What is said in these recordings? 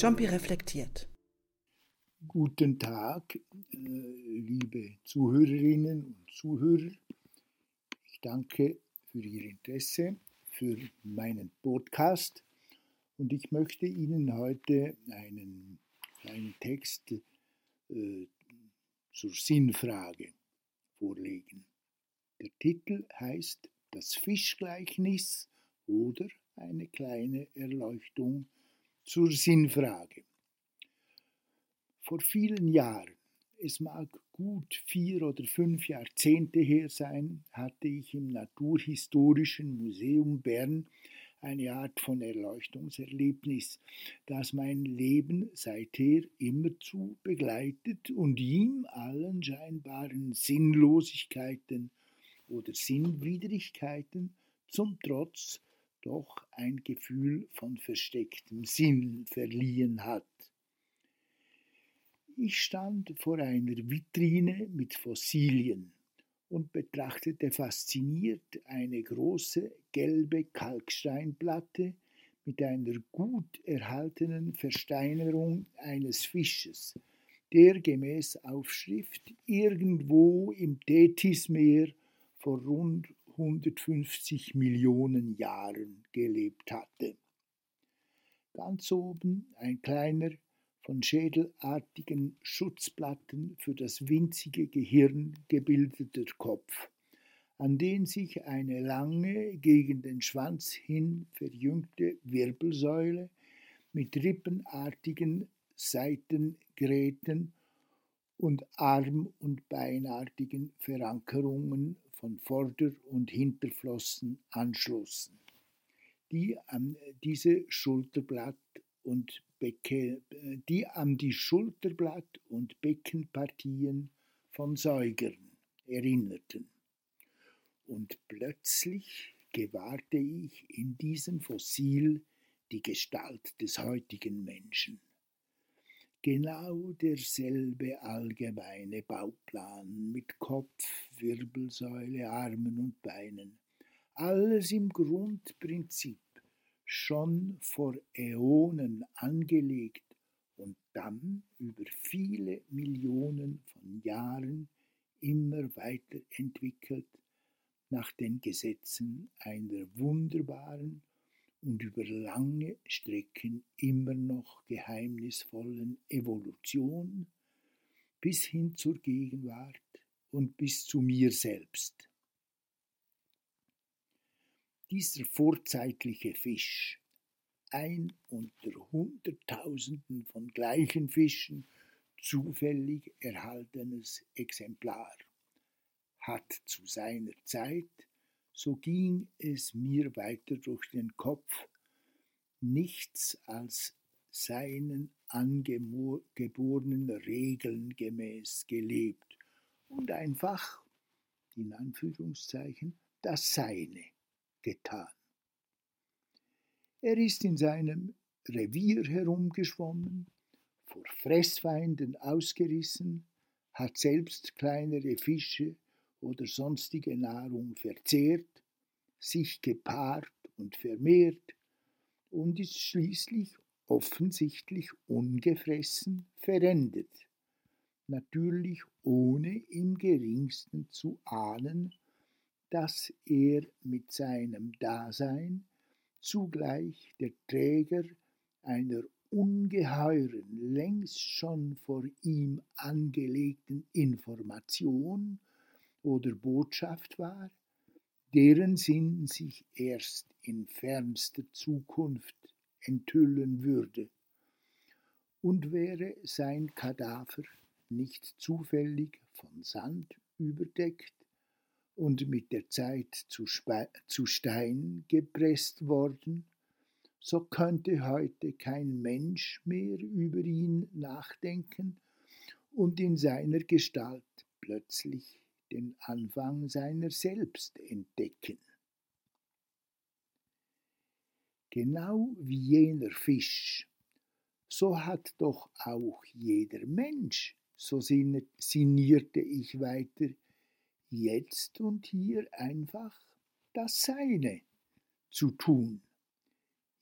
Jumpy reflektiert. Guten Tag, äh, liebe Zuhörerinnen und Zuhörer. Ich danke für Ihr Interesse, für meinen Podcast und ich möchte Ihnen heute einen kleinen Text äh, zur Sinnfrage vorlegen. Der Titel heißt Das Fischgleichnis oder eine kleine Erleuchtung zur Sinnfrage. Vor vielen Jahren, es mag gut vier oder fünf Jahrzehnte her sein, hatte ich im Naturhistorischen Museum Bern eine Art von Erleuchtungserlebnis, das mein Leben seither immerzu begleitet und ihm allen scheinbaren Sinnlosigkeiten oder Sinnwidrigkeiten zum Trotz doch ein Gefühl von verstecktem Sinn verliehen hat. Ich stand vor einer Vitrine mit Fossilien und betrachtete fasziniert eine große gelbe Kalksteinplatte mit einer gut erhaltenen Versteinerung eines Fisches, der gemäß Aufschrift irgendwo im Tethysmeer vor rund 150 Millionen Jahren gelebt hatte. Ganz oben ein kleiner, von schädelartigen Schutzplatten für das winzige Gehirn gebildeter Kopf, an den sich eine lange, gegen den Schwanz hin verjüngte Wirbelsäule mit rippenartigen Seitengräten und Arm- und Beinartigen Verankerungen von Vorder- und Hinterflossen anschlossen, die an diese Schulterblatt und Becke, die an die Schulterblatt- und Beckenpartien von Säugern erinnerten. Und plötzlich gewahrte ich in diesem Fossil die Gestalt des heutigen Menschen genau derselbe allgemeine Bauplan mit Kopf, Wirbelsäule, Armen und Beinen. Alles im Grundprinzip schon vor Äonen angelegt und dann über viele Millionen von Jahren immer weiterentwickelt nach den Gesetzen einer wunderbaren und über lange Strecken immer noch geheimnisvollen Evolution bis hin zur Gegenwart und bis zu mir selbst. Dieser vorzeitliche Fisch, ein unter Hunderttausenden von gleichen Fischen zufällig erhaltenes Exemplar, hat zu seiner Zeit so ging es mir weiter durch den Kopf, nichts als seinen angeborenen Regeln gemäß gelebt und einfach, in Anführungszeichen, das Seine getan. Er ist in seinem Revier herumgeschwommen, vor Fressfeinden ausgerissen, hat selbst kleinere Fische oder sonstige Nahrung verzehrt, sich gepaart und vermehrt und ist schließlich offensichtlich ungefressen verendet, natürlich ohne im geringsten zu ahnen, dass er mit seinem Dasein zugleich der Träger einer ungeheuren, längst schon vor ihm angelegten Information oder Botschaft war, deren Sinn sich erst in fernster Zukunft enthüllen würde. Und wäre sein Kadaver nicht zufällig von Sand überdeckt und mit der Zeit zu, zu Stein gepresst worden, so könnte heute kein Mensch mehr über ihn nachdenken und in seiner Gestalt plötzlich den Anfang seiner selbst entdecken. Genau wie jener Fisch, so hat doch auch jeder Mensch, so sinnierte ich weiter, jetzt und hier einfach das Seine zu tun.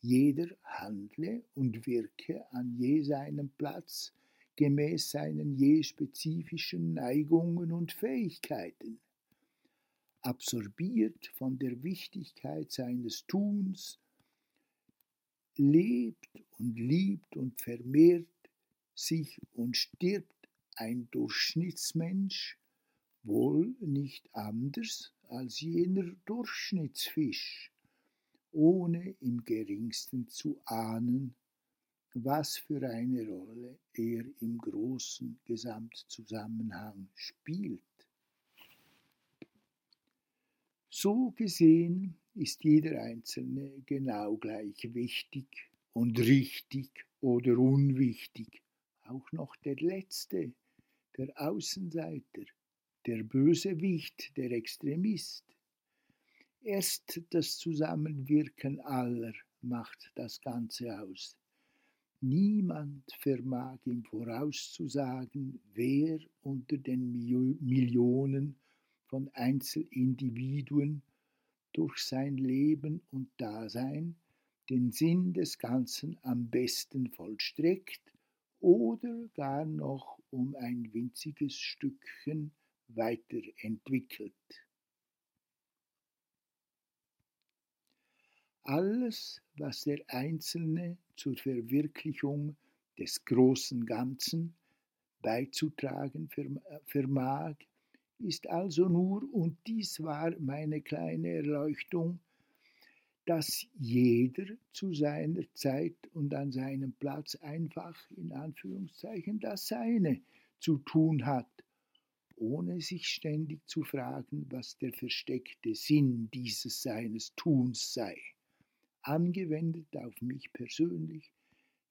Jeder handle und wirke an je seinem Platz gemäß seinen je spezifischen Neigungen und Fähigkeiten. Absorbiert von der Wichtigkeit seines Tuns, lebt und liebt und vermehrt sich und stirbt ein Durchschnittsmensch wohl nicht anders als jener Durchschnittsfisch, ohne im geringsten zu ahnen, was für eine Rolle er im großen Gesamtzusammenhang spielt. So gesehen ist jeder Einzelne genau gleich wichtig und richtig oder unwichtig, auch noch der Letzte, der Außenseiter, der Bösewicht, der Extremist. Erst das Zusammenwirken aller macht das Ganze aus. Niemand vermag ihm vorauszusagen, wer unter den Millionen von Einzelindividuen durch sein Leben und Dasein den Sinn des Ganzen am besten vollstreckt oder gar noch um ein winziges Stückchen weiterentwickelt. Alles, was der Einzelne zur Verwirklichung des großen Ganzen beizutragen vermag, ist also nur, und dies war meine kleine Erleuchtung, dass jeder zu seiner Zeit und an seinem Platz einfach in Anführungszeichen das Seine zu tun hat, ohne sich ständig zu fragen, was der versteckte Sinn dieses seines Tuns sei. Angewendet auf mich persönlich,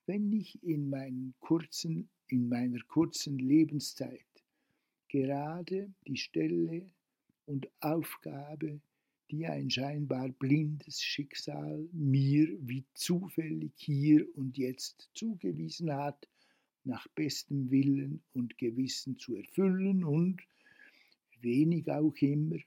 wenn ich in, meinen kurzen, in meiner kurzen Lebenszeit gerade die Stelle und Aufgabe, die ein scheinbar blindes Schicksal mir wie zufällig hier und jetzt zugewiesen hat, nach bestem Willen und Gewissen zu erfüllen und, wenig auch immer,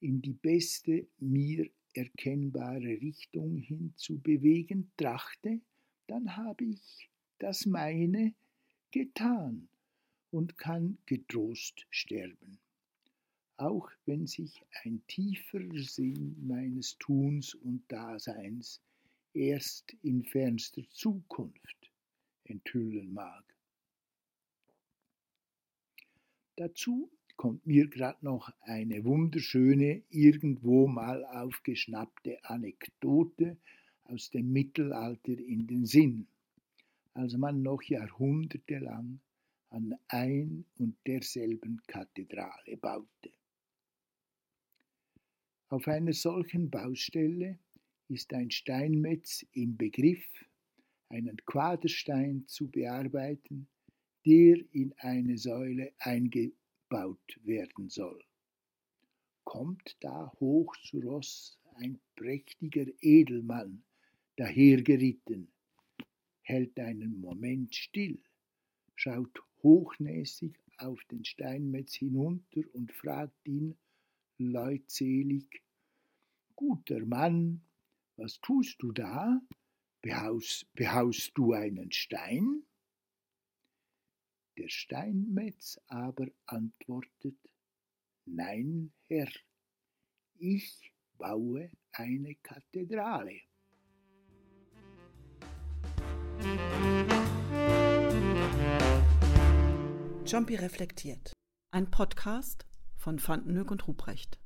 in die beste mir erkennbare Richtung hin zu bewegen trachte, dann habe ich das meine getan und kann getrost sterben, auch wenn sich ein tieferer Sinn meines Tuns und Daseins erst in fernster Zukunft enthüllen mag. Dazu kommt mir gerade noch eine wunderschöne, irgendwo mal aufgeschnappte Anekdote aus dem Mittelalter in den Sinn, als man noch jahrhundertelang an ein und derselben Kathedrale baute. Auf einer solchen Baustelle ist ein Steinmetz im Begriff, einen Quaderstein zu bearbeiten, der in eine Säule eingebaut werden soll. Kommt da hoch zu Ross ein prächtiger Edelmann dahergeritten, hält einen Moment still, schaut hochnäsig auf den Steinmetz hinunter und fragt ihn leutselig, Guter Mann, was tust du da? Behaust, behaust du einen Stein? Der Steinmetz aber antwortet, Nein, Herr, ich baue eine Kathedrale. Jumpy reflektiert. Ein Podcast von Vandenhoek und Ruprecht.